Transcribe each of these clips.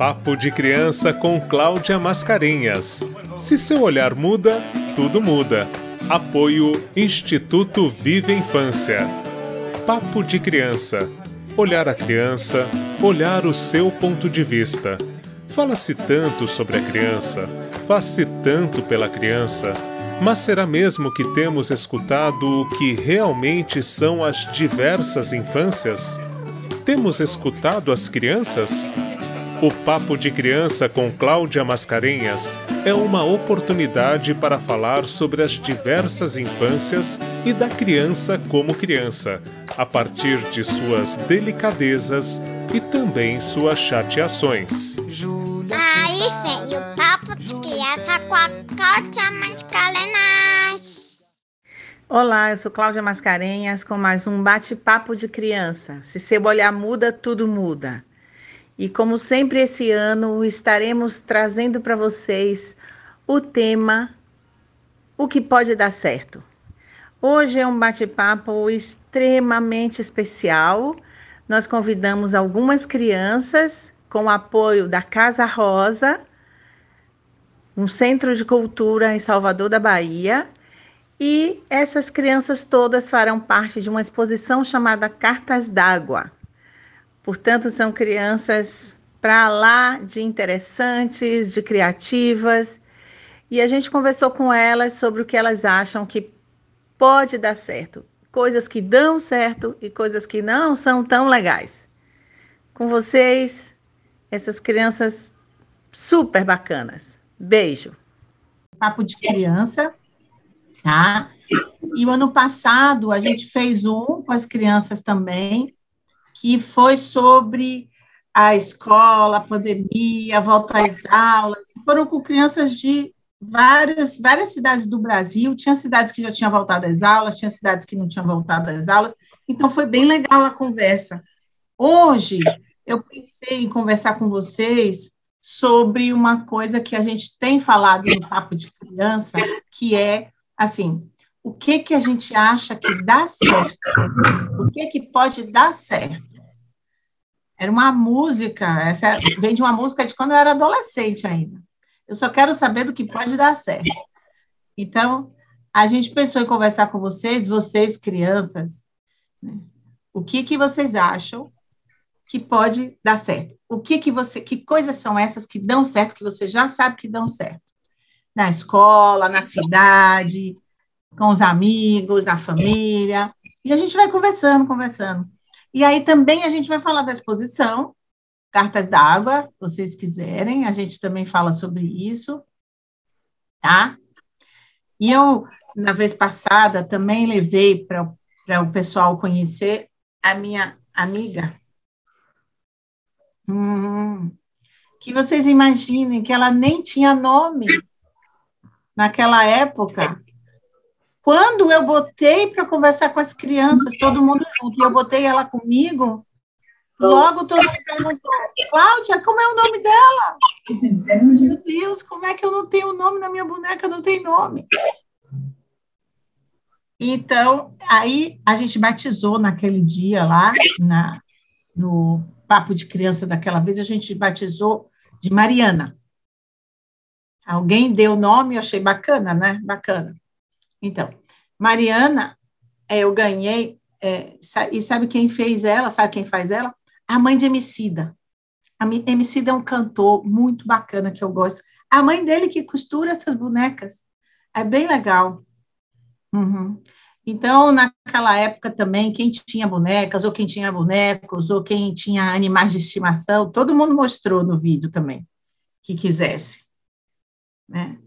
Papo de Criança com Cláudia Mascarenhas. Se seu olhar muda, tudo muda. Apoio Instituto Vive Infância. Papo de Criança. Olhar a criança, olhar o seu ponto de vista. Fala-se tanto sobre a criança, faz-se tanto pela criança, mas será mesmo que temos escutado o que realmente são as diversas infâncias? Temos escutado as crianças? O Papo de Criança com Cláudia Mascarenhas é uma oportunidade para falar sobre as diversas infâncias e da criança como criança, a partir de suas delicadezas e também suas chateações. Aí vem o Papo de Criança com a Cláudia Mascarenhas. Olá, eu sou Cláudia Mascarenhas com mais um bate-papo de criança. Se seu olhar muda, tudo muda. E como sempre esse ano, estaremos trazendo para vocês o tema O que pode dar certo. Hoje é um bate-papo extremamente especial. Nós convidamos algumas crianças com o apoio da Casa Rosa, um centro de cultura em Salvador da Bahia, e essas crianças todas farão parte de uma exposição chamada Cartas d'Água. Portanto, são crianças para lá de interessantes, de criativas. E a gente conversou com elas sobre o que elas acham que pode dar certo. Coisas que dão certo e coisas que não são tão legais. Com vocês, essas crianças super bacanas. Beijo. Papo de criança, tá? E o ano passado a gente fez um com as crianças também, que foi sobre a escola, a pandemia, a volta às aulas. Foram com crianças de várias, várias cidades do Brasil. Tinha cidades que já tinham voltado às aulas, tinha cidades que não tinham voltado às aulas. Então, foi bem legal a conversa. Hoje, eu pensei em conversar com vocês sobre uma coisa que a gente tem falado no Papo de Criança, que é, assim, o que que a gente acha que dá certo? O que que pode dar certo? Era uma música, essa vem de uma música de quando eu era adolescente ainda. Eu só quero saber do que pode dar certo. Então, a gente pensou em conversar com vocês, vocês crianças, né? o que que vocês acham que pode dar certo? O que que você, que coisas são essas que dão certo que você já sabe que dão certo? Na escola, na cidade, com os amigos, na família. E a gente vai conversando, conversando. E aí também a gente vai falar da exposição, Cartas d'Água, se vocês quiserem, a gente também fala sobre isso, tá? E eu, na vez passada, também levei para o pessoal conhecer a minha amiga. Hum, que vocês imaginem que ela nem tinha nome naquela época. Quando eu botei para conversar com as crianças, todo mundo junto, e eu botei ela comigo, logo todo mundo perguntou: Cláudia, como é o nome dela? Meu Deus, como é que eu não tenho nome na minha boneca? Não tem nome. Então, aí a gente batizou naquele dia lá, na, no papo de criança daquela vez, a gente batizou de Mariana. Alguém deu nome, eu achei bacana, né? Bacana. Então, Mariana, é, eu ganhei, é, e sabe quem fez ela? Sabe quem faz ela? A mãe de Emicida. A Emicida é um cantor muito bacana que eu gosto. A mãe dele que costura essas bonecas. É bem legal. Uhum. Então, naquela época também, quem tinha bonecas, ou quem tinha bonecos, ou quem tinha animais de estimação, todo mundo mostrou no vídeo também, que quisesse. Né?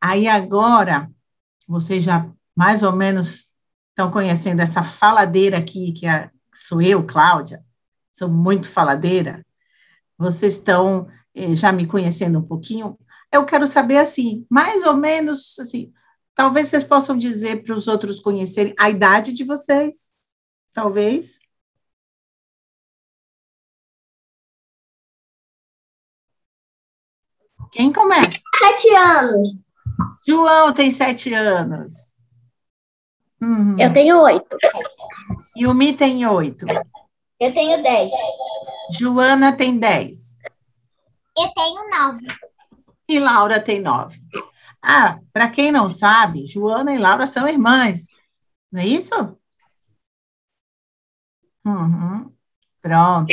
Aí agora, vocês já mais ou menos estão conhecendo essa faladeira aqui, que é, sou eu, Cláudia, sou muito faladeira, vocês estão eh, já me conhecendo um pouquinho, eu quero saber, assim, mais ou menos, assim, talvez vocês possam dizer para os outros conhecerem a idade de vocês, talvez. Quem começa? Sete anos. João tem sete anos. Uhum. Eu tenho oito. Yumi tem oito. Eu tenho dez. Joana tem dez. Eu tenho nove. E Laura tem nove. Ah, para quem não sabe, Joana e Laura são irmãs. Não é isso? Uhum. Pronto.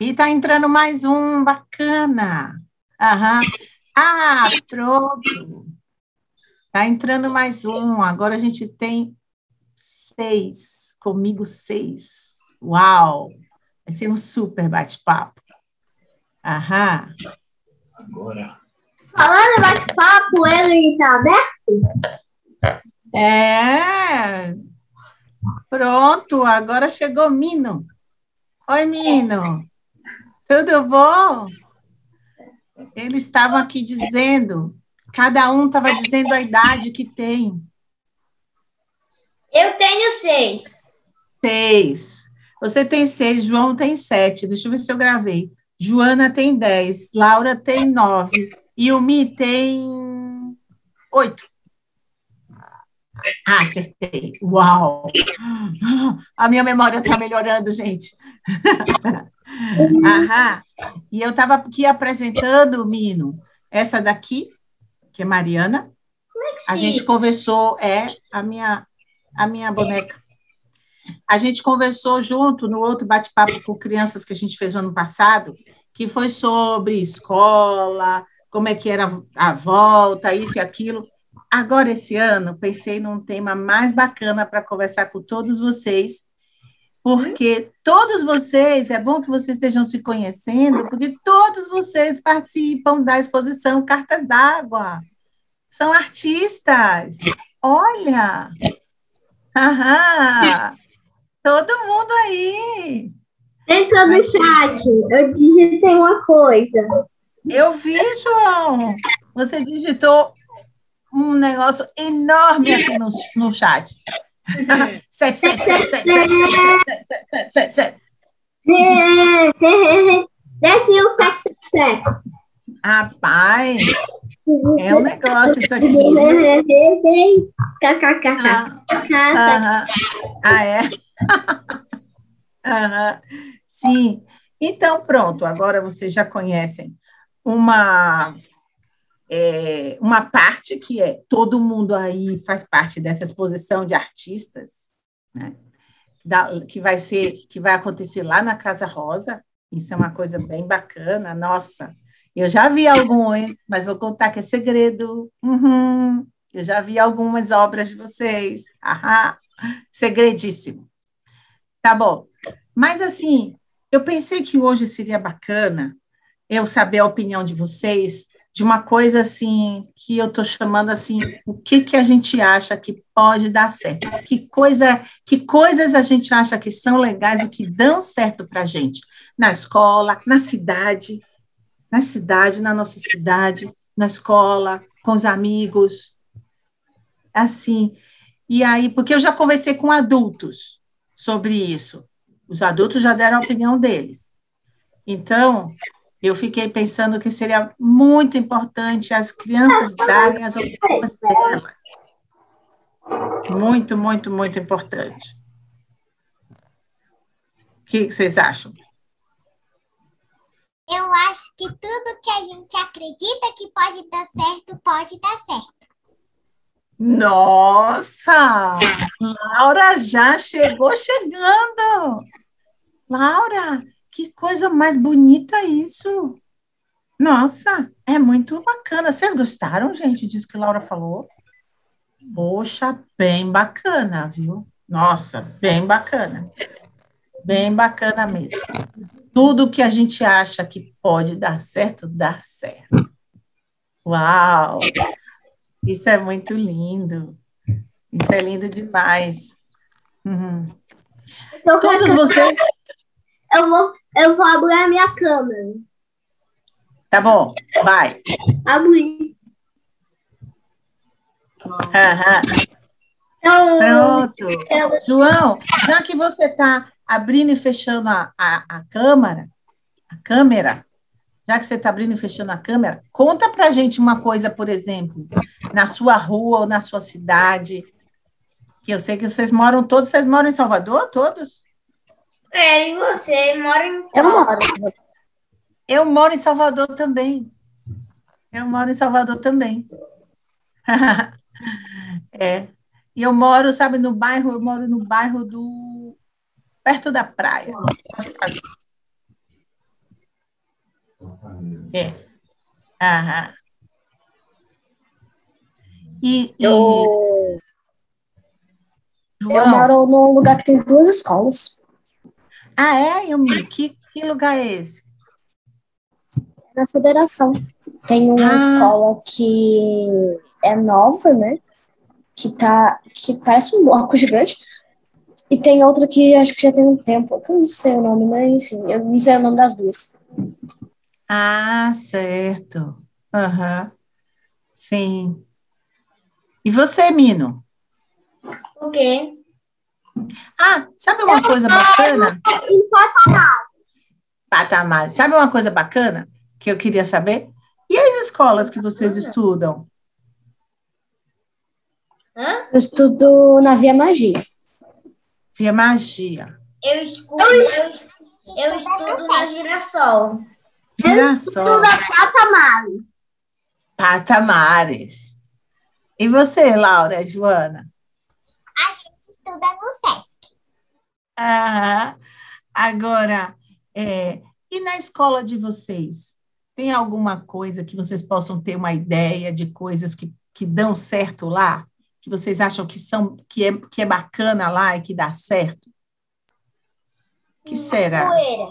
E tá entrando mais um, bacana. Aham. Ah, pronto. Tá entrando mais um. Agora a gente tem seis. Comigo, seis. Uau! Vai ser um super bate-papo. Aham. Agora. Falando bate-papo, ele tá aberto? É. Pronto, agora chegou Mino. Oi, Mino. Tudo bom? Eles estavam aqui dizendo, cada um estava dizendo a idade que tem. Eu tenho seis. Seis. Você tem seis, João tem sete. Deixa eu ver se eu gravei. Joana tem dez, Laura tem nove e o Mi tem oito. Ah, acertei. Uau! A minha memória está melhorando, gente. Aham. E eu estava aqui apresentando, Mino, essa daqui, que é Mariana. A gente conversou, é a minha, a minha boneca. A gente conversou junto no outro bate-papo com crianças que a gente fez no ano passado, que foi sobre escola, como é que era a volta, isso e aquilo. Agora, esse ano, pensei num tema mais bacana para conversar com todos vocês, porque todos vocês, é bom que vocês estejam se conhecendo, porque todos vocês participam da exposição Cartas d'Água. São artistas. Olha! Aham! Todo mundo aí! Entra no chat, eu digitei uma coisa. Eu vi, João! Você digitou um negócio enorme aqui no, no chat. Sete, sete, sete, sete, sete, sete, sete, sete. Desce um 777. Rapaz, é um negócio isso aqui. KKKK. Aham. Ah, é? Aham. Sim. Então, pronto, agora vocês já conhecem uma, é, uma parte que é todo mundo aí faz parte dessa exposição de artistas, né? Da, que vai ser, que vai acontecer lá na Casa Rosa. Isso é uma coisa bem bacana. Nossa, eu já vi alguns, mas vou contar que é segredo. Uhum. Eu já vi algumas obras de vocês. Ahá. Segredíssimo. Tá bom. Mas assim, eu pensei que hoje seria bacana eu saber a opinião de vocês de uma coisa assim que eu estou chamando assim, o que que a gente acha que pode dar certo? Que coisa, que coisas a gente acha que são legais e que dão certo para gente na escola, na cidade, na cidade, na nossa cidade, na escola, com os amigos, assim. E aí, porque eu já conversei com adultos sobre isso. Os adultos já deram a opinião deles. Então, eu fiquei pensando que seria muito importante as crianças darem as opiniões delas. Muito, muito, muito importante. O que vocês acham? Eu acho que tudo que a gente acredita que pode dar certo, pode dar certo. Nossa! Laura já chegou chegando! Laura, que coisa mais bonita isso! Nossa, é muito bacana. Vocês gostaram, gente, disso que Laura falou? Poxa, bem bacana, viu? Nossa, bem bacana. Bem bacana mesmo. Tudo que a gente acha que pode dar certo, dá certo. Uau! Isso é muito lindo. Isso é lindo demais. Uhum. Todos vocês. Eu vou, eu vou abrir a minha câmera. Tá bom, vai. Aham. Então, Pronto. eu, João, já que você está abrindo e fechando a, a, a câmera, a câmera, já que você está abrindo e fechando a câmera, conta para gente uma coisa, por exemplo, na sua rua ou na sua cidade, que eu sei que vocês moram todos, vocês moram em Salvador, todos? É, e você mora em Eu moro, assim, Eu moro em Salvador também. Eu moro em Salvador também. é. E eu moro, sabe, no bairro, eu moro no bairro do. perto da praia. É. Aham. E, e... Eu... eu moro num lugar que tem duas escolas. Ah, é, Yumi? Que, que lugar é esse? É na federação. Tem uma ah. escola que é nova, né? Que tá. que parece um bloco gigante. E tem outra que acho que já tem um tempo, que eu não sei o nome, mas enfim, eu não sei o nome das duas. Ah, certo. Aham. Uhum. Sim. E você, Mino? O quê? Ah, sabe uma coisa bacana? Em patamares. Patamares. Sabe uma coisa bacana que eu queria saber? E as escolas que vocês estudam? Hã? Eu estudo na Via Magia. Via Magia. Eu, escuto, eu, eu estudo na Girassol. Girassol. patamares. Patamares. E você, Laura, Joana? A gente estuda no SESC. Ah, agora, é, e na escola de vocês? Tem alguma coisa que vocês possam ter uma ideia de coisas que, que dão certo lá? Que vocês acham que são que é, que é bacana lá e que dá certo? que será? Capoeira.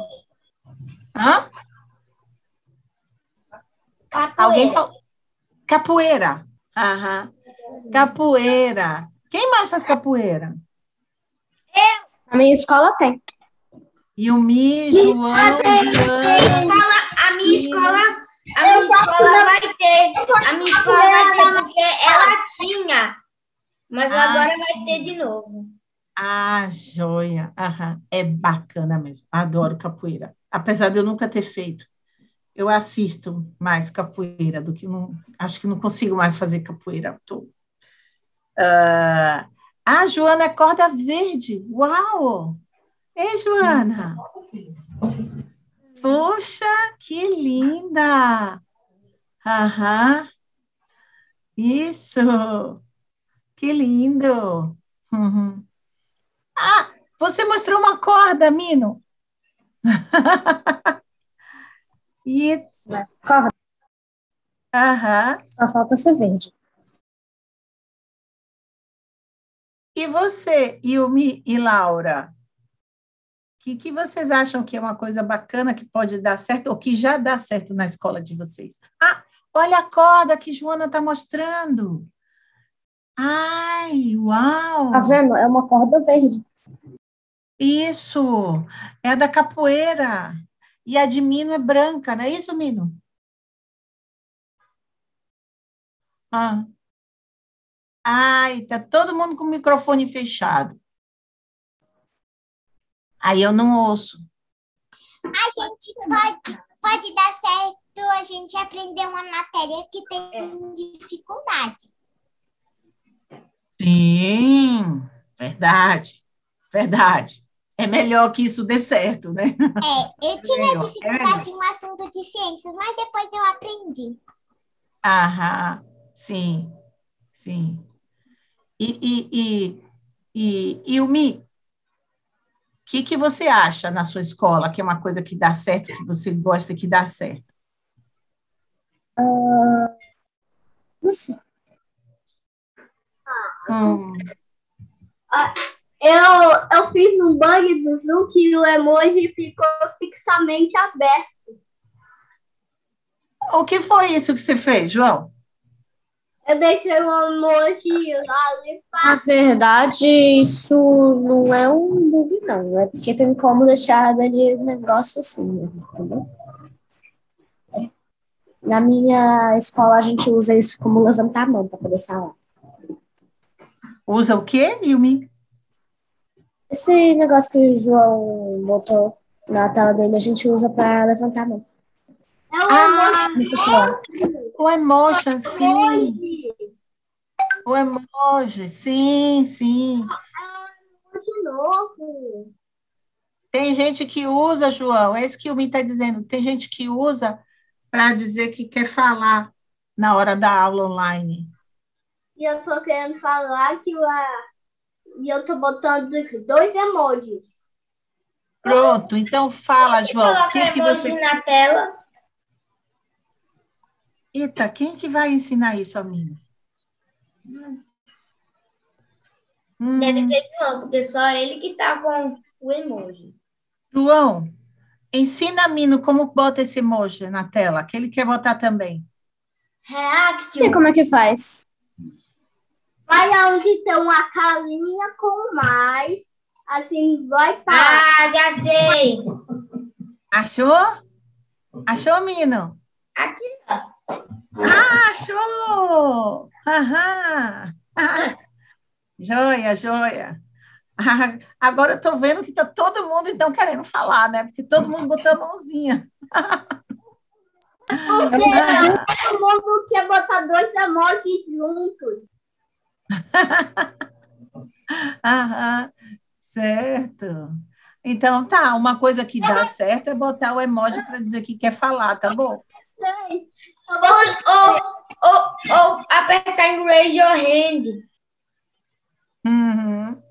Hã? Capoeira. Alguém falou? Capoeira. Aham. Capoeira. Quem mais faz capoeira? Eu. A minha escola tem. E o Mi, João, Juliana. A minha escola, a minha escola vai ter. A minha escola vai ter porque ela tinha. Mas Ah, agora vai ter de novo. Ah, joia. Aham. É bacana mesmo. Adoro capoeira. Apesar de eu nunca ter feito. Eu assisto mais capoeira do que não. Acho que não consigo mais fazer capoeira. Tô. Ah, Joana é corda verde. Uau! Ei, Joana! Poxa, que linda! Aham. Isso! Que lindo! Uhum. Ah, você mostrou uma corda, Mino. e, Corda, aham. só falta ser verde. E você, Yumi e Laura? O que, que vocês acham que é uma coisa bacana que pode dar certo ou que já dá certo na escola de vocês? Ah, olha a corda que Joana está mostrando. Ai, uau! Tá vendo? É uma corda verde. Isso, é a da capoeira. E a de Mino é branca, não é isso, Mino? Ah. Ai, tá todo mundo com o microfone fechado. Aí eu não ouço. A gente pode, pode dar certo a gente aprender uma matéria que tem dificuldade. Sim, verdade, verdade. É melhor que isso dê certo, né? É, eu tinha melhor, é dificuldade em um assunto de ciências, mas depois eu aprendi. Aham, sim, sim. E, e, e, e, o Mi, o que, que você acha na sua escola que é uma coisa que dá certo, que você gosta que dá certo? Não sei. Hum, Eu, eu fiz um bug do Zoom que o emoji ficou fixamente aberto. o que foi isso que você fez, João? Eu deixei o emoji ali. Na verdade, isso não é um bug, não. É porque tem como deixar ali um negócio assim, mesmo, entendeu? Na minha escola, a gente usa isso como levantar a mão para poder falar. Usa o quê, Yumi? Esse negócio que o João botou na tela dele, a gente usa para levantar a mão. É o Ah. O emoji, sim. emoji. O emoji, sim, sim. De novo. Tem gente que usa, João, é isso que o Min está dizendo. Tem gente que usa para dizer que quer falar na hora da aula online. E eu tô querendo falar que a... e eu tô botando dois emojis. Pronto, então fala, João. O que, que emoji você. na tela. Eita, quem que vai ensinar isso a mim? Hum, Deve ser João, porque só ele que tá com o emoji. João, ensina a Mino como bota esse emoji na tela, que ele quer botar também. React. E como é que faz? Vai aonde tem uma carinha com mais. Assim, vai para. Ah, já sei. Achou? Achou, Mino? Aqui, ó. Ah, achou! Aham! Ah, joia, joia. Ah, agora eu tô vendo que tá todo mundo então querendo falar, né? Porque todo mundo botou a mãozinha. Porque todo mundo quer botar dois emojis juntos. Aham, certo. Então tá, uma coisa que dá certo é botar o emoji para dizer que quer falar, tá bom? Ou, ou, ou, apertar em raise your hand. Uhum.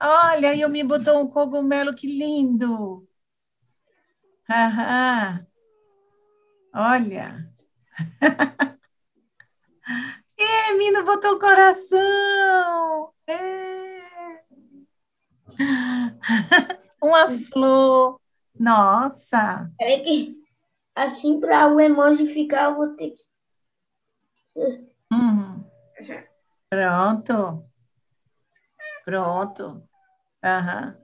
Olha, e o me botou um cogumelo, que lindo. Aham. Olha. É, Mino botou o coração. É. Uma flor. Nossa. Peraí que assim para o emoji ficar, eu vou ter que. Uhum. Pronto. Pronto. Aham.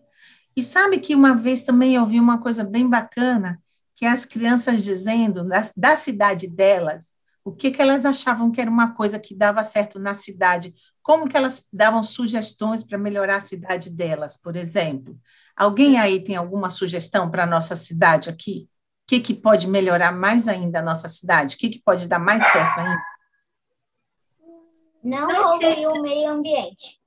E sabe que uma vez também eu vi uma coisa bem bacana, que as crianças dizendo da, da cidade delas, o que, que elas achavam que era uma coisa que dava certo na cidade, como que elas davam sugestões para melhorar a cidade delas, por exemplo. Alguém aí tem alguma sugestão para a nossa cidade aqui? O que, que pode melhorar mais ainda a nossa cidade? O que, que pode dar mais certo ainda? Não poluir o meio ambiente.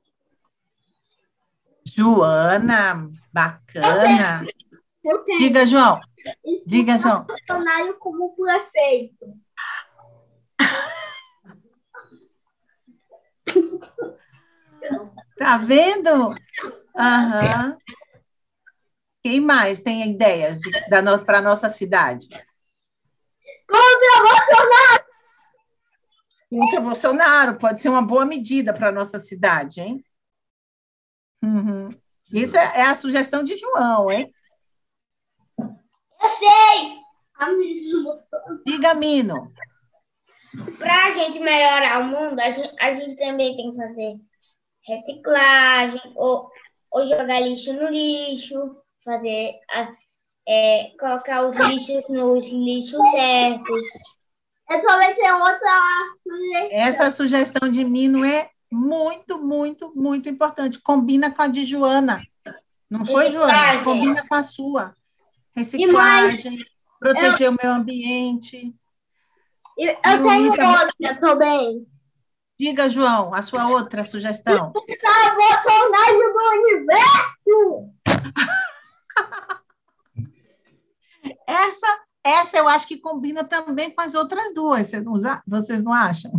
Joana, bacana. Eu tenho Diga, João. Diga, João. funcionário como prefeito. Tá vendo? Aham. Quem mais tem ideias para a nossa cidade? Contra Bolsonaro! Contra Bolsonaro, pode ser uma boa medida para a nossa cidade, hein? Uhum. Isso é, é a sugestão de João, hein? Eu sei! Diga, Mino. Para a gente melhorar o mundo, a gente, a gente também tem que fazer reciclagem, ou, ou jogar lixo no lixo, fazer a- é, colocar os lixos nos lixos certos. Eu também tenho outra sugestão. Essa sugestão de Mino é muito, muito, muito importante. Combina com a de Joana. Não foi, Joana? Combina com a sua. Reciclagem, proteger o meio ambiente. Eu, eu tenho outra também. Diga, João, a sua outra sugestão. Bolsonaro do universo! Essa, essa eu acho que combina também com as outras duas, vocês não, vocês não acham?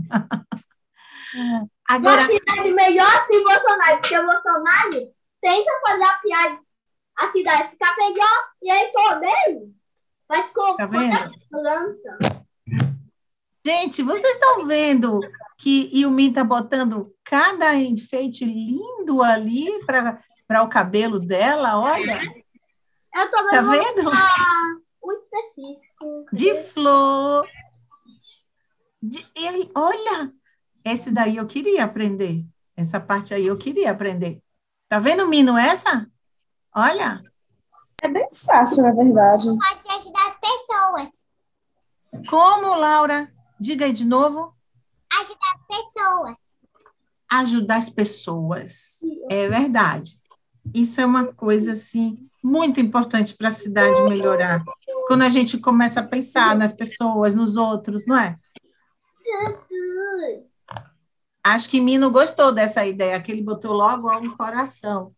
Agora, Uma cidade melhor sem Bolsonaro, porque o Bolsonaro tenta fazer a piada, a cidade ficar melhor e aí também mas com Tá vendo? planta. gente, vocês estão vendo que Yumi está botando cada enfeite lindo ali para o cabelo dela, olha, Eu tô tá vendo um específico. De flor. De- e- olha, esse daí eu queria aprender. Essa parte aí eu queria aprender. Tá vendo, Mino, essa? Olha, É bem fácil, na verdade. Pode ajudar as pessoas. como, Laura? Diga aí de novo. Ajudar as pessoas. ajudar as pessoas. É verdade. Isso é uma coisa assim muito importante para a cidade melhorar. Quando a gente começa a pensar nas pessoas, nos outros, não é? Acho que Mino gostou dessa ideia, que ele botou logo um coração.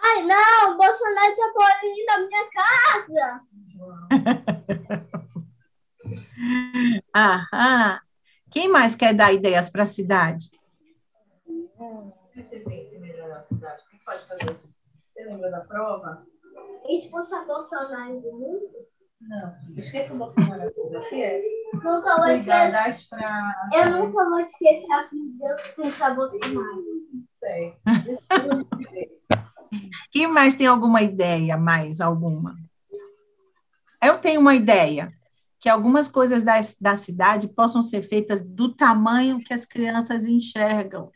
Ai, não, o Bolsonaro tá poluindo a minha casa. Aham. Quem mais quer dar ideias para a cidade? Cidade, o que pode fazer? Você lembra da prova? Expulsar Bolsonaro do mundo? Não, esqueça o Bolsonaro. O que é? Nunca vou esquecer. praças. Eu nunca vou esquecer a Deus expulsar Bolsonaro. Sei. Quem mais tem alguma ideia? Mais alguma? Eu tenho uma ideia que algumas coisas da, da cidade possam ser feitas do tamanho que as crianças enxergam.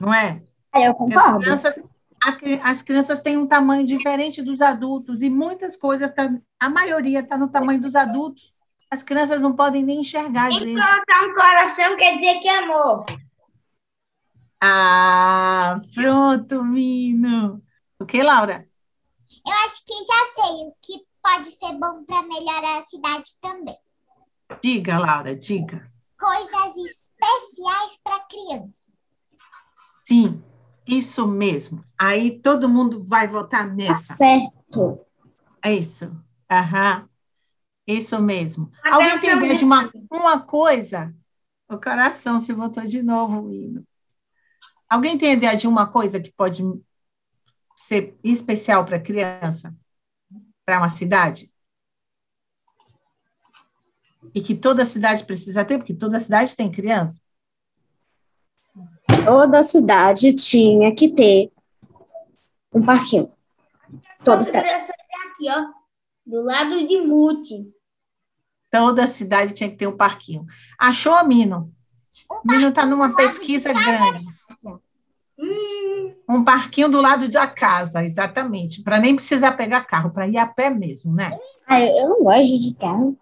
Não é? Aí eu Porque As concordo. crianças, as crianças têm um tamanho diferente dos adultos e muitas coisas, tá, a maioria está no tamanho dos adultos. As crianças não podem nem enxergar colocar um coração quer dizer que é amor. Ah, pronto, Mino. O que, Laura? Eu acho que já sei o que pode ser bom para melhorar a cidade também. Diga, Laura, diga. Coisas especiais para criança. Sim, isso mesmo. Aí todo mundo vai votar Tá nessa. certo. É isso. Aham. Isso mesmo. Alguém tem ideia de uma, uma coisa? O coração se votou de novo, Mino. Alguém tem ideia de uma coisa que pode ser especial para criança? Para uma cidade? E que toda cidade precisa ter, porque toda cidade tem criança. Toda cidade tinha que ter um parquinho. Toda cidade. Aqui, ó. Do lado de Mute. Toda cidade tinha que ter um parquinho. Achou, Mino? Mino está numa pesquisa grande. Hum, Um parquinho do lado da casa, exatamente. Para nem precisar pegar carro, para ir a pé mesmo, né? Ah, eu não gosto de carro.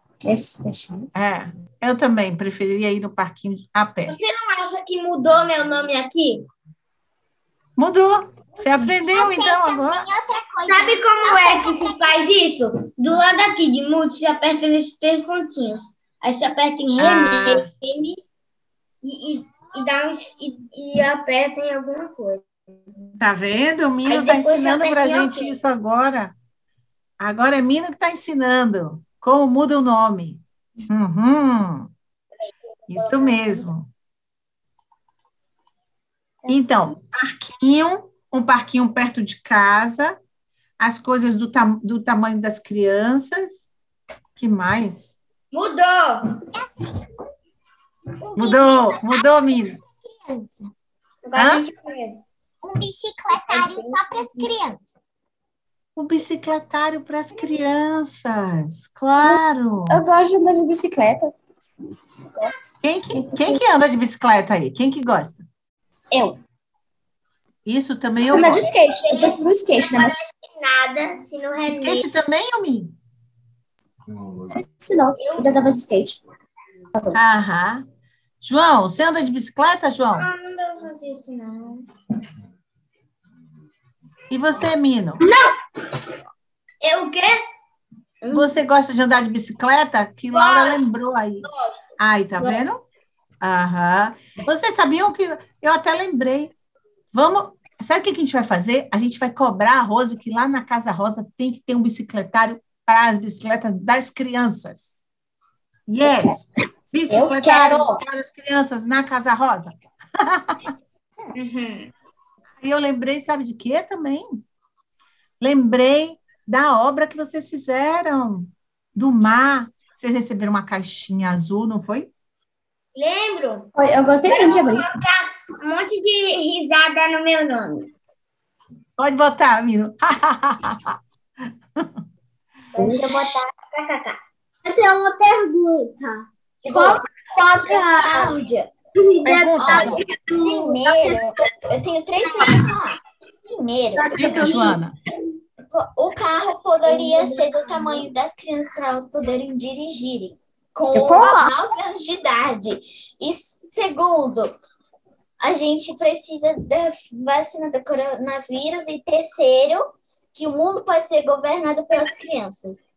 É, eu também preferiria ir no parquinho a pé. você não acha que mudou meu nome aqui? Mudou. Você aprendeu Sei então agora? outra coisa. Sabe como é que se faz isso? Do lado aqui de Mute, você aperta nesses três pontinhos. Aí você aperta em Ah. rename e, e, e, dá uns, e, e aperta em alguma coisa. Tá vendo? O Mino está ensinando para gente isso agora. Agora é Mino que está ensinando como muda o nome. Uhum. Isso mesmo. Então, parquinho, um parquinho perto de casa, as coisas do, tam do tamanho das crianças. que mais? Mudou! Mudou, mudou, Mino. criança. Agora Hã? a gente vê. Um bicicletário só para as crianças. Um bicicletário para as crianças, claro. Eu gosto de andar de bicicleta. Gosto. Quem que, quem que anda de bicicleta aí? Quem que gosta? Eu. Isso também eu Andar de skate. Eu prefiro skate, né? Nada, se não remédio. Skate também, Yumi? Mas se não, eu andava de skate. Aham. João, você anda de bicicleta, João? Ah, não fazer isso, não. E você, Mino? Eu o quê? Você gosta de andar de bicicleta? Que Laura lembrou aí. Gosto. Aí, tá vendo? Aham. Vocês sabiam que eu até lembrei. Vamos. Sabe o que a gente vai fazer? A gente vai cobrar a Rose que lá na Casa Rosa tem que ter um bicicletário para as bicicletas das crianças. Yes! Bicicletário para as crianças na Casa Rosa. Uhum. E eu lembrei, sabe de quê também? Lembrei da obra que vocês fizeram, do mar. Vocês receberam uma caixinha azul, não foi? Lembro. Foi, Eu gostei muito de abrir. colocar um monte de risada no meu nome. Pode botar, Mino. Deixa eu botar kkk. Eu tenho uma pergunta. Qual pode Cláudia. Pergunta. Primeiro, eu tenho três coisas a falar. Primeiro, Diga, Joana. o carro poderia ser do tamanho das crianças para elas poderem dirigirem. Com Eu 9 anos de idade. E segundo, a gente precisa da vacina do coronavírus. E terceiro, que o mundo pode ser governado pelas crianças.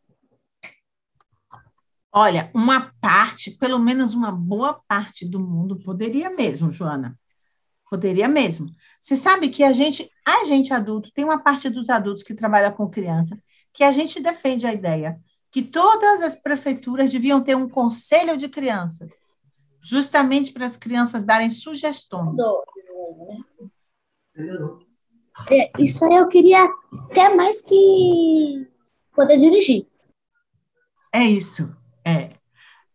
Olha, uma parte, pelo menos uma boa parte do mundo poderia mesmo, Joana. Poderia mesmo. Você sabe que a gente, a gente adulto, tem uma parte dos adultos que trabalha com criança, que a gente defende a ideia que todas as prefeituras deviam ter um conselho de crianças, justamente para as crianças darem sugestões. É, isso aí eu queria até mais que poder dirigir. É isso, é.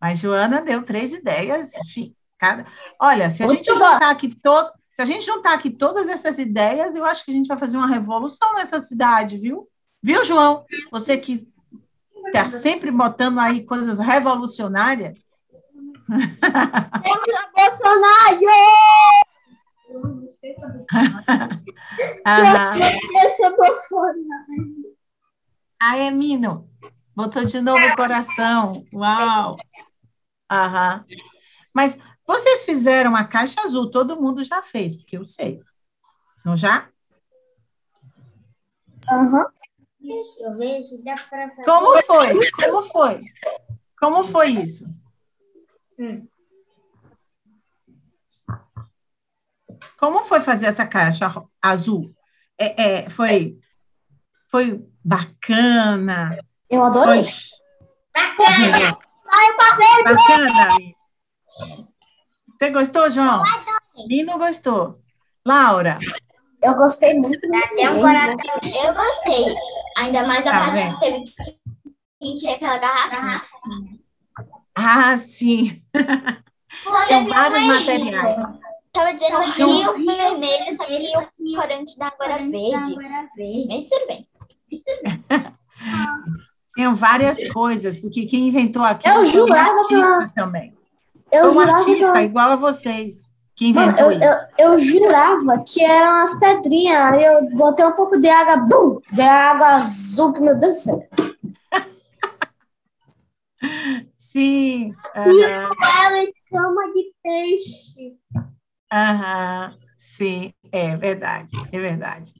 Mas Joana deu três ideias, enfim, cada... Olha, se a Muito gente bom. juntar aqui todo, se a gente juntar aqui todas essas ideias, eu acho que a gente vai fazer uma revolução nessa cidade, viu? Viu, João? Você que está sempre botando aí coisas revolucionárias. Bolsonaro! Aham. Esse Bolsonaro! Aí, Mino, botou de novo o coração. Uau! Aham. Mas vocês fizeram a caixa azul, todo mundo já fez, porque eu sei. Não já? Aham. Deixa eu dá fazer. Como foi? Como foi? Como foi isso? Hum. Como foi fazer essa caixa azul? É, é, foi, foi bacana? Eu adorei. Bacana! bacana? Você gostou, João? Mino gostou. Laura, Eu gostei muito. Até um coração. Eu gostei. Ainda mais a Tá parte vendo? que teve que encher aquela garrafa. ah, sim, Só São vários um materiais. errinho. Tava dizendo São- rio vermelho, só que o corante da água verde. Mas tudo bem. Tinham várias coisas, porque quem inventou aquilo Eu um jurava ela- também. Eu um jurava artista ela- igual a vocês que Mano, inventou eu, isso. eu, eu jurava que eram as pedrinhas. Aí eu botei um pouco de água, bum! Veio água azul, meu Deus do céu. Sim. aham. Ela escama de peixe. Aham, sim, é verdade, é verdade.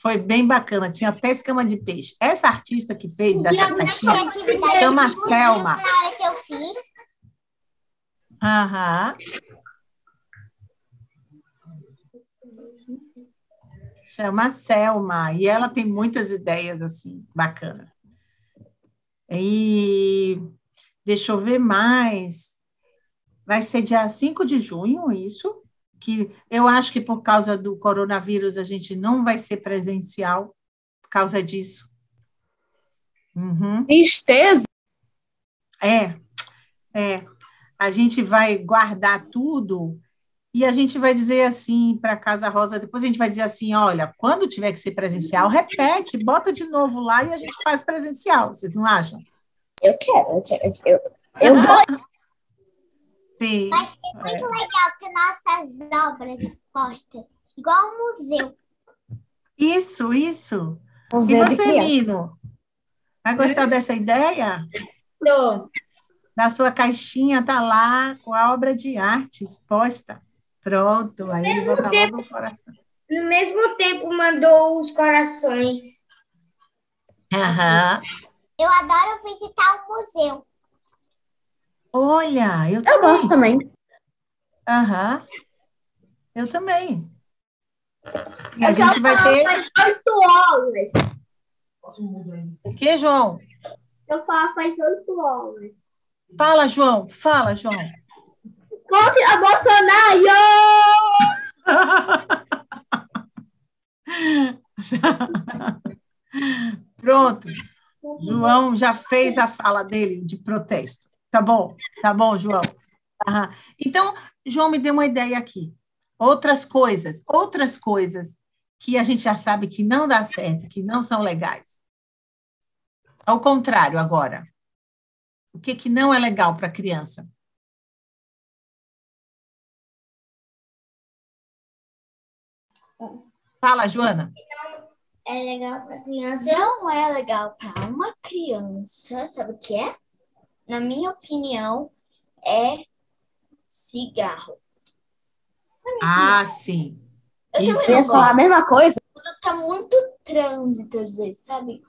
Foi bem bacana, tinha até escama de peixe. Essa artista que fez E essa minha caixinha, criatividade chama Selma. Na hora que eu fiz, aham. Chama Selma, e ela tem muitas ideias assim, bacana. E deixa eu ver mais. Vai ser dia 5 de junho, isso? Que eu acho que por causa do coronavírus a gente não vai ser presencial por causa disso. Uhum. Tristeza. É, é. A gente vai guardar tudo e a gente vai dizer assim para Casa Rosa, depois a gente vai dizer assim, olha, quando tiver que ser presencial, repete, bota de novo lá e a gente faz presencial, vocês não acham? Eu quero, eu quero. Eu, eu vou. Sim. vai ser muito legal ter nossas obras expostas. Igual um museu. Isso, isso. E Museu de você. Nino? Vai gostar dessa ideia? Tô. Na sua caixinha tá lá com a obra de arte exposta. Pronto, aí ele bota logo o coração. No mesmo tempo mandou os corações. Aham. Eu adoro visitar o museu. Olha, eu Eu também. gosto também. Aham. Eu também. E a gente vai ter. oito horas. O que, João? Eu falo faz oito horas. Fala, João. Fala, João. Conte a Bolsonaro! Pronto. João já fez a fala dele de protesto. Tá bom, tá bom, João. Então, João me deu uma ideia aqui. Outras coisas, outras coisas que a gente já sabe que não dá certo, que não são legais. Ao contrário, agora. O que, que não é legal para a criança? Fala, Joana. É legal para criança. Não é legal para uma criança, sabe o que é? Na minha opinião, é cigarro. Ah, sim. Eu Isso. também Eu ia não falar a mesma coisa. Quando tá muito trânsito, às vezes, sabe?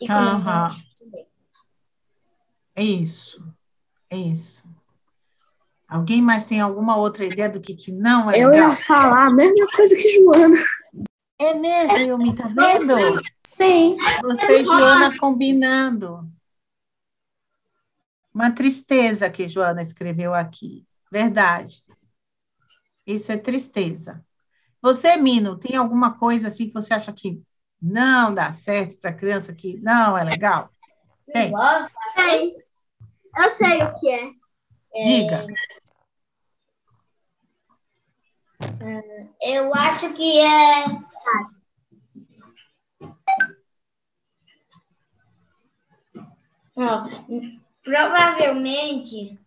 E quando eu Aham. gosto também. É isso. É isso. Alguém mais tem alguma outra ideia do que, que não é Eu legal? ia falar a mesma coisa que Joana. É mesmo, Yumi, tá vendo? Sim. Você e Joana combinando. Uma tristeza que Joana escreveu aqui. Verdade. Isso é tristeza. Você, Mino, tem alguma coisa assim que você acha que não dá certo para criança, que não é legal? Tem. Gosto, Sei. Eu sei o que é. Diga. Eu acho que é. Ó, provavelmente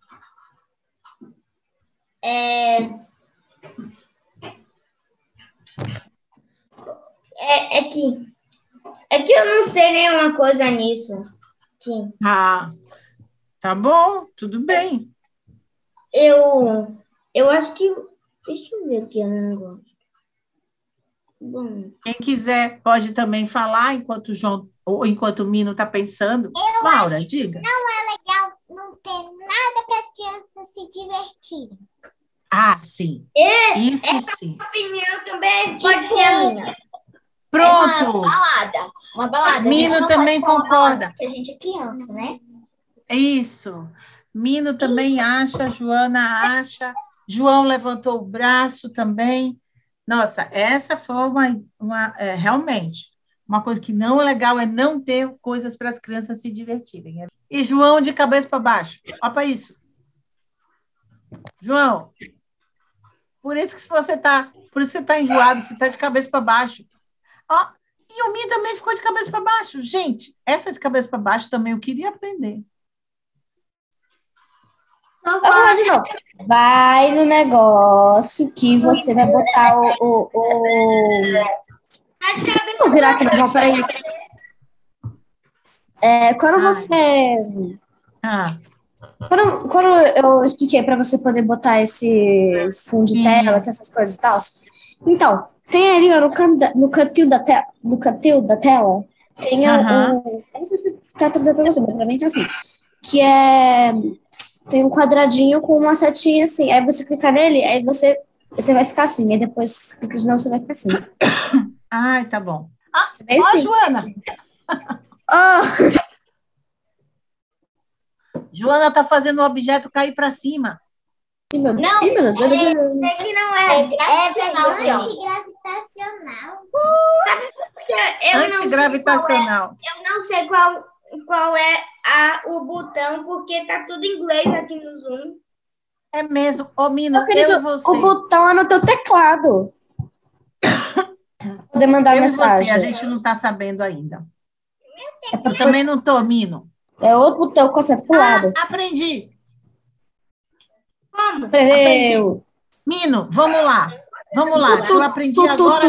é, é, é que é que eu não sei nenhuma coisa nisso. Que Ah, tá bom, tudo bem. eu eu acho que deixa eu ver aqui, eu não gosto. Bom, Quem quiser pode também falar enquanto o João ou enquanto o Mino está pensando. Laura, diga. Legal não ter nada para as crianças se divertirem. Ah, sim. É, Isso sim. opinião também pode ser a minha. Pronto. balada. Uma balada. Mino A gente não também concorda. balada, Porque a gente é criança, né? Isso. Mino também acha, Joana acha, João levantou o braço também. Nossa, essa foi uma, uma é, realmente uma coisa que não é legal é não ter coisas para as crianças se divertirem. E João de cabeça para baixo. Olha para isso. João, por isso que se você tá, por isso que você está enjoado, você está de cabeça para baixo. Ó, e o Mi também ficou de cabeça para baixo. Gente, essa de cabeça para baixo também eu queria aprender. Vou falar de novo. Vai no negócio que você vai botar o. o, o... Vou virar aqui, não, peraí. É, quando Ai. você. Ah, Quando, quando eu expliquei para você poder botar esse fundo de tela, que essas coisas e tal. Então, tem ali ó, no, can, no cantinho da tela, no cantinho da tela, tem. Eu não sei se tá trazendo para você, mas pra mim é assim. Que é. Tem um quadradinho com uma setinha assim. Aí você clica nele, aí você, você vai ficar assim. Aí depois clica de novo, você vai ficar assim. ai, tá bom. É bem Ó. Joana. Ah, Joana tá fazendo o objeto cair para cima. Não, Deus, eu- Sei que não é. É gravitacional, é. Antigravitacional. Eu não sei qual é, Antigravitacional. eu não sei qual, qual é a, o botão, porque tá tudo em inglês aqui no Zoom. É mesmo. Ô, querido, eu e você. o botão é no teu teclado. Poder mandar eu e você, mensagem. a gente não tá sabendo ainda. Eu também não tô, Mino. É outro botão com seta pro lado. Ah, aprendi. Como? Aprendeu. Mino, vamos lá. Vamos lá. Eu aprendi agora.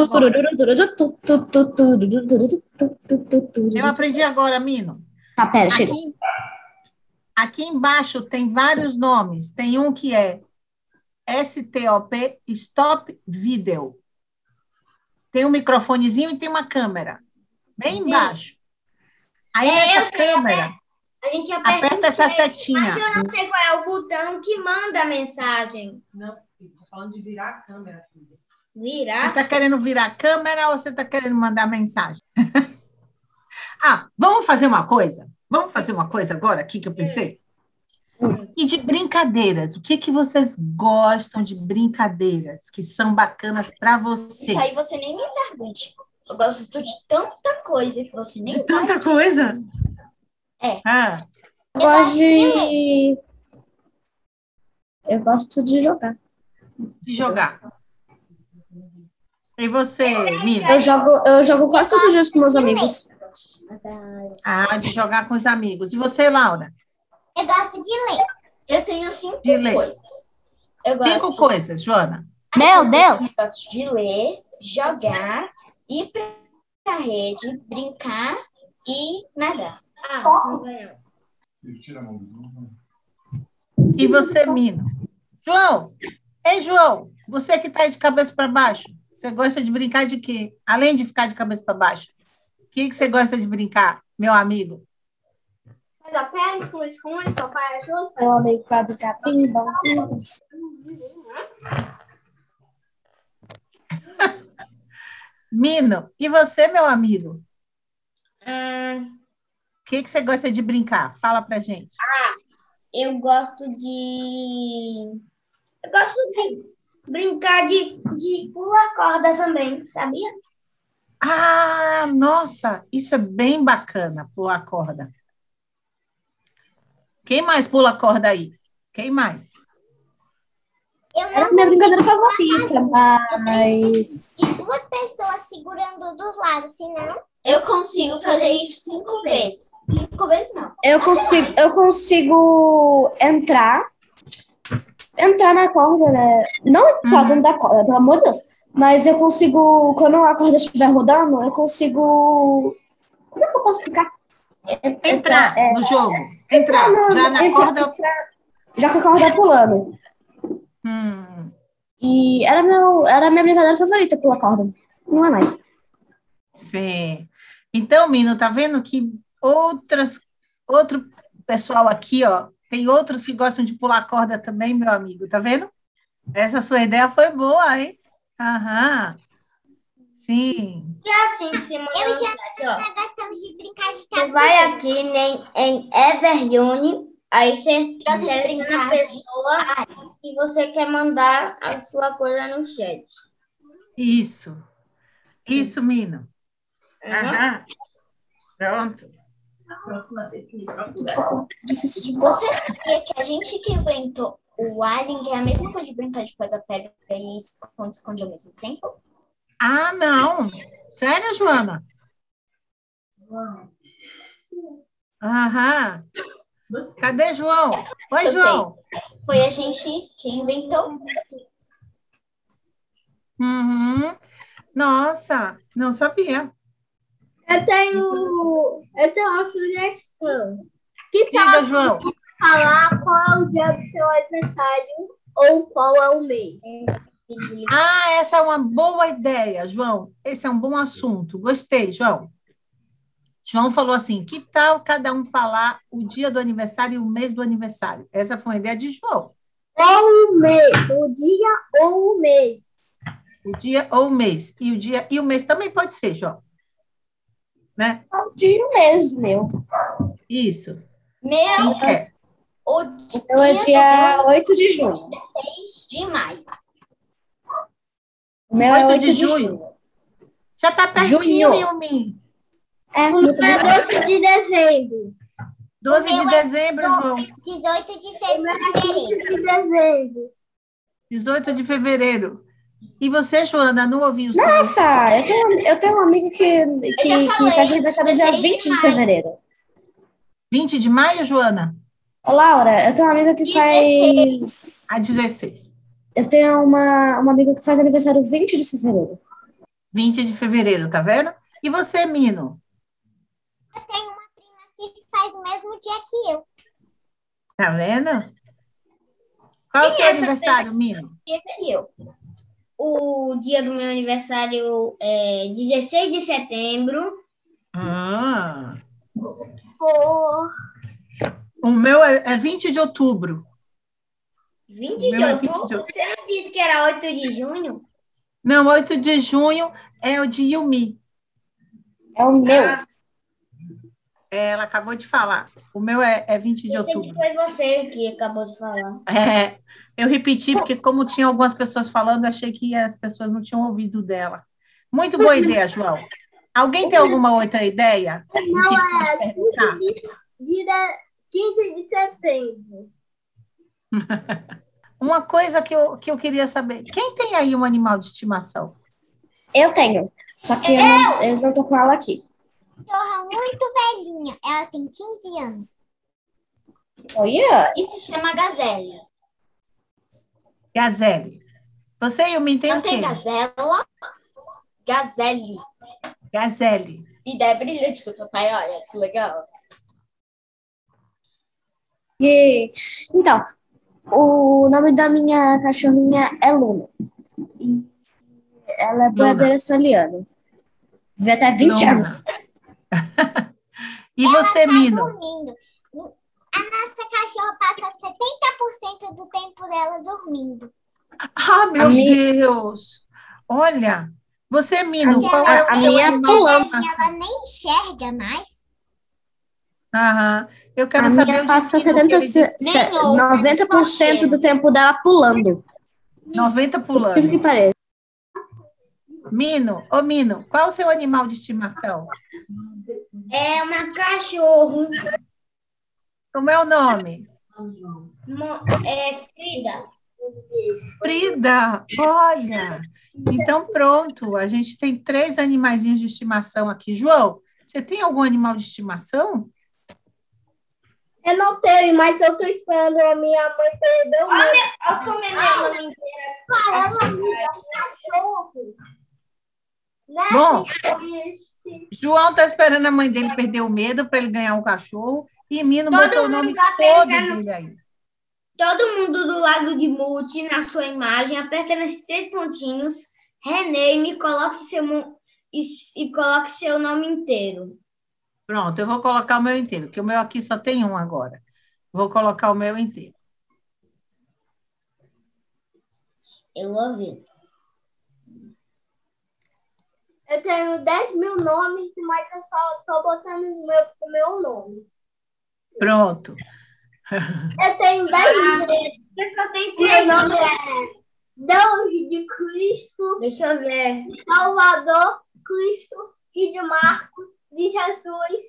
Eu aprendi agora, Mino. Tá, pera, chega. Aqui, embaixo tem vários nomes. Tem um que é STOP, Stop Video. Tem um microfonezinho e tem uma câmera. Bem embaixo. Aí É, essa câmera, A gente aperta, aperta essa setinha. Mas eu não sei qual é o botão que manda a mensagem. Não, filho, tô falando de virar a câmera, filha. Você Virar? está querendo virar a câmera ou você está querendo mandar mensagem? ah, vamos fazer uma coisa? Vamos fazer uma coisa agora aqui que eu pensei? E de brincadeiras, o que, que vocês gostam de brincadeiras que são bacanas para vocês? Isso aí você nem me pergunte. Eu gosto de tanta coisa que você nem De tanta coisa? É. Ah, Eu gosto de. Eu gosto de jogar. de jogar. E você, Mina? Eu jogo, eu jogo quase todos os dias com meus amigos. Ah, de jogar com os amigos. E você, Laura? Eu gosto de ler. Eu tenho cinco De ler. coisas. Eu gosto, Cinco coisas, Joana. Meu eu Deus! gosto de ler, jogar, ir pra rede, brincar e nadar. Ah. E você, Mino? João, ei, João, você que está de cabeça para baixo, você gosta de brincar de quê? Além de ficar de cabeça para baixo, o que, que você gosta de brincar, meu amigo? Pega pé, esconde, esconde, papai ajuda. Meu amigo vai brincar. Mino, e você, meu amigo? Hum, O que, que você gosta de brincar? Fala pra gente. eu gosto de. Eu gosto de brincar de, de pular corda também, sabia? Ah, nossa, isso é bem bacana, pular corda. Quem mais pula corda aí? Quem mais? Eu É a não minha brincadeira favorita, mas. de duas pessoas segurando dos lados, senão Eu consigo fazer isso cinco vezes. Cinco vezes não. Eu consigo, eu consigo entrar. Entrar na corda, né? Não entrar Uhum. dentro da corda, pelo amor de Deus. Mas eu consigo, quando a corda estiver rodando, eu consigo. Como é que eu posso explicar? En- Entrar é, no jogo. Entrar. não, Já na entrar- corda. entrar- já com a corda pulando. Hum, E era, meu, era a minha brincadeira favorita pela corda. Não é mais. sim. Então, Mino, tá vendo que outras, outro pessoal aqui, ó, tem outros que gostam de pular corda também, meu amigo, tá vendo? Essa sua ideia foi boa, hein? Aham. Sim. Que assim, Simone, Eu já- ó. nós gostamos de brincar de Você tabuleiro. vai aqui em, em Everune, aí você Gosto de seleciona brincar a de- pessoa e você quer mandar a sua coisa no chat. Isso. Isso, Mino. Uhum. Aham. Pronto. Próxima vez que me procurar. Difícil de botar. Você sabia que a gente que inventou o Alien, é a mesma coisa de brincar de pega-pega e esconde-esconde ao mesmo tempo? Ah, não. Sério, Joana? Aham. Cadê João? Oi, Eu João. Foi a gente que inventou. Uhum. Nossa, não sabia. Eu tenho, eu tenho uma sugestão. Que Diga, João. falar qual é o dia do seu aniversário ou qual é o mês? Ah, essa é uma boa ideia, João. Esse é um bom assunto. Gostei, João. João falou assim: que tal cada um falar o dia do aniversário e o mês do aniversário? Essa foi uma ideia de João. Ou o mês, o dia ou o mês. O dia ou o mês. E o dia e o mês também pode ser, João. Né? É o dia mesmo, meu. Isso. Meu, Quem quer? o Então é dia 8 de junho. 6 de maio. O meu é 8 8 de de junho. junho. Já tá pertinho, Junho. Yumi. É, muito é 12 de dezembro. 12 de é dezembro, do- João. 18 de é fevereiro. 15 de dezembro. 18 de fevereiro. E você, Joana, não ouviu o seu? Nossa, eu tenho, eu tenho um amigo que, que, que faz aniversário dia 16 de 20 de maio. fevereiro. 20 de maio, Joana? Ô, Laura, eu tenho uma amiga que faz. A 16. Eu tenho uma, uma amiga que faz aniversário 20 de fevereiro. 20 de fevereiro, tá vendo? E você, Mino? Eu tenho uma prima que faz o mesmo dia que eu. Tá vendo? Qual é o seu é aniversário, Mino? Dia que eu. O dia do meu aniversário é 16 de setembro. Ah, Por o meu é, é 20 de outubro. 20 O de é 20 de outubro. Você não disse que era 8 de junho? Não, 8 de junho é o de Yumi. É o meu. Ah, Ela acabou de falar. O meu é, é 20 de eu sei que outubro. foi você que acabou de falar. É, eu repeti, porque como tinha algumas pessoas falando, achei que as pessoas não tinham ouvido dela. Muito boa ideia, João. Alguém tem alguma outra ideia? O que pode perguntar? Dia 15 de setembro. Uma coisa que eu, que eu queria saber. Quem tem aí um animal de estimação? Eu tenho. Só que eu não, eu não tô com ela aqui. Torra muito velhinha. Ela tem 15 anos. Olha, Isso se chama gazelle. Gazelle. Você e o Min tem Não tem gazela, gazelle. Gazelle. Ideia brilhante do papai, olha, que legal. e... então, o nome da minha cachorrinha é Luna. E ela é boiadeira australiana. Vive até 20 Luna. anos. E você, Tá Mino? dormindo. a nossa cachorra passa 70% do tempo dela dormindo. Ah, meu A minha- Deus! Olha, você, Mino, qual ela, é a minha pulando. ela nem enxerga mais. Aham. Eu quero A saber minha o passa destino que 70, ele disse. se- ouve, 90% do tempo dela pulando. 90 Por pulando. que parece? Mino, ô Mino, qual o seu animal de estimação? É uma cachorro. Como é o nome? É Frida. Frida, olha. Então, pronto, a gente tem três animaizinhos de estimação aqui. João, você tem algum animal de estimação? Eu não tenho, mas eu tô esperando a minha mãe perder o meu. Olha como é meu nome inteiro. Bom, João tá esperando a mãe dele perder o medo para ele ganhar um cachorro. E Mino Todo botou o nome tá todo dele aí. Todo mundo do lado de Multi na sua imagem, aperta nesses três pontinhos, rename, coloque seu e, e coloque seu nome inteiro. Pronto, eu vou colocar o meu inteiro, porque o meu aqui só tem um agora. Vou colocar o meu inteiro. Eu vou ver. Eu tenho 10 mil nomes, mas eu só tô botando o meu, o meu nome. Pronto. Eu tenho 10 mil. Você só tem Meu três nome nomes. é Deus de Cristo, Deixa eu ver. Salvador, Cristo e de Marcos, de Jesus,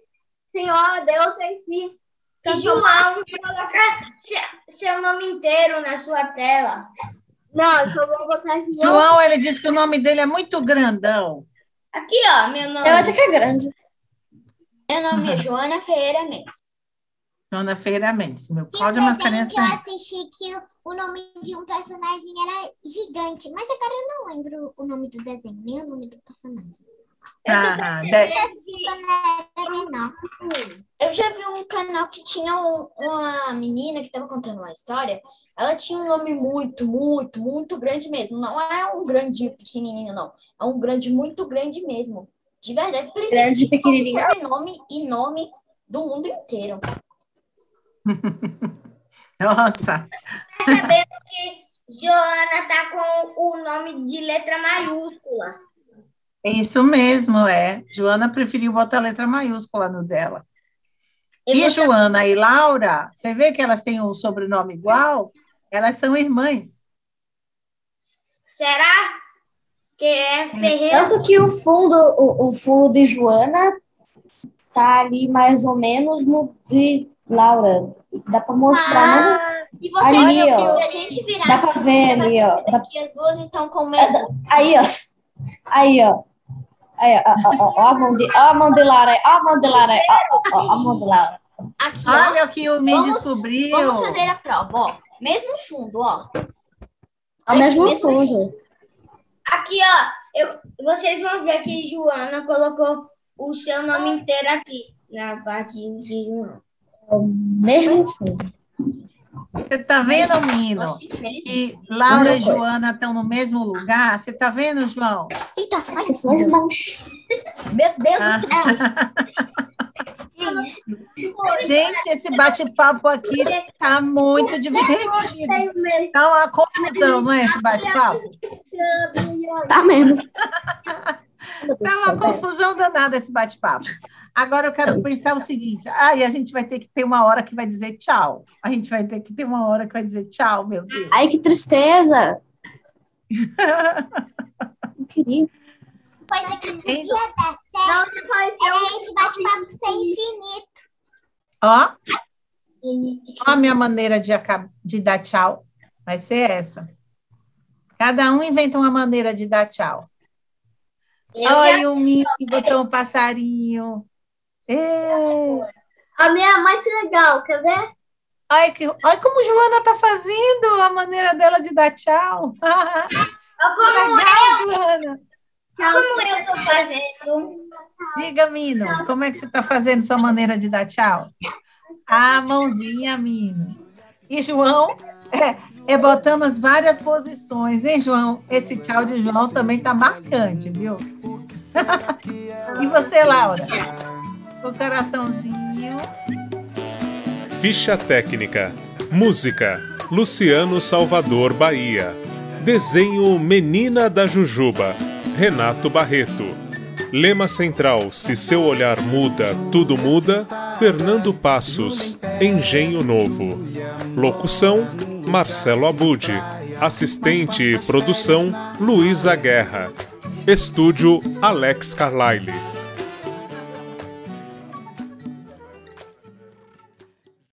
Senhor Deus em si. E João, coloca se- seu nome inteiro na sua tela. Não, eu só vou botar João. João, ele disse que o nome dele é muito grandão. Aqui, ó, meu nome. Eu até que é grande. Meu nome é Joana Ferreira Mendes. Joana Feira Mendes. Meu desenho Mascarenhas eu assisti que o- nome de um personagem era gigante, mas agora eu não lembro o nome do desenho, nem o nome do personagem. Ah, de- Eu quando eu já vi um canal que tinha um- uma menina que estava contando uma história. Ela tinha um nome muito, muito, muito grande mesmo. Não é um grande pequenininho, não. É um grande, muito grande mesmo. De verdade, precisa Grande, pequenininho. sobrenome e nome do mundo inteiro. Nossa, Tá sabendo que Joana tá com o nome de letra maiúscula. é isso mesmo, é. Joana preferiu botar letra maiúscula no dela. E Joana e Laura, você vê que elas têm o sobrenome igual? Elas são irmãs. Será que é Ferreira? Tanto que o fundo, o, o fundo de Joana tá ali mais ou menos no de Laura. Dá pra mostrar, Ah, e você Ali, olha ó. a gente virar dá pra ver ali, ó. Dá- que as duas estão com o mesmo. aí, ó. Aí, ó. Aí, ó, ó, ó, ó, a mão de, ó a mão de Laura, ó a mão de Laura, ó, ó, ó, a mão de Laura. Aqui, ó. Olha o que o Me Vamos- descobriu. Vamos fazer a prova, ó. Mesmo fundo, ó. Ao Olha mesmo mesmo fundo. Aqui, ó. Eu, vocês vão ver que Joana colocou o seu nome inteiro aqui, na parte de Joana. Mesmo fundo. Você tá vendo, infelizmente. Que Laura e. Joana estão no mesmo lugar. Você tá vendo, João? Eita, ai, Porque são irmãos. meu Deus Ah. do céu. Que isso? Gente, esse bate-papo aqui tá muito divertido. Tá uma confusão, não é esse bate-papo? Tá mesmo. Tá do uma confusão danada esse bate-papo. Agora eu quero pensar o seguinte: ah, e a gente vai ter que ter uma hora que vai dizer tchau. A gente vai ter que ter uma hora que vai dizer tchau, meu Deus. Ai, que tristeza. Não queria. Coisa que não dar certo era esse bate-papo ser infinito. Ó, ó a minha maneira de, de dar tchau. Vai ser essa. Cada um inventa uma maneira de dar tchau. Eu já Olha o Minho que botou um passarinho. É. A minha é mais legal, quer ver? Olha, que, olha como Joana tá fazendo a maneira dela de dar tchau. como, Legal, Joana. como eu tô fazendo. Diga, Mino, como é que você está fazendo sua maneira de dar tchau? A mãozinha, Mino. E João é, é botando as várias posições, hein, João? Esse tchau de João também tá marcante, viu? e você, Laura? O coraçãozinho. Ficha técnica. Música: Luciano Salvador Bahia. Desenho Menina da Jujuba. Renato Barreto. Lema central: Se seu olhar muda, tudo muda. Fernando Passos. Engenho Novo. Locução: Marcelo Abude. Assistente e produção: Luísa Guerra. Estúdio Alex Carlyle.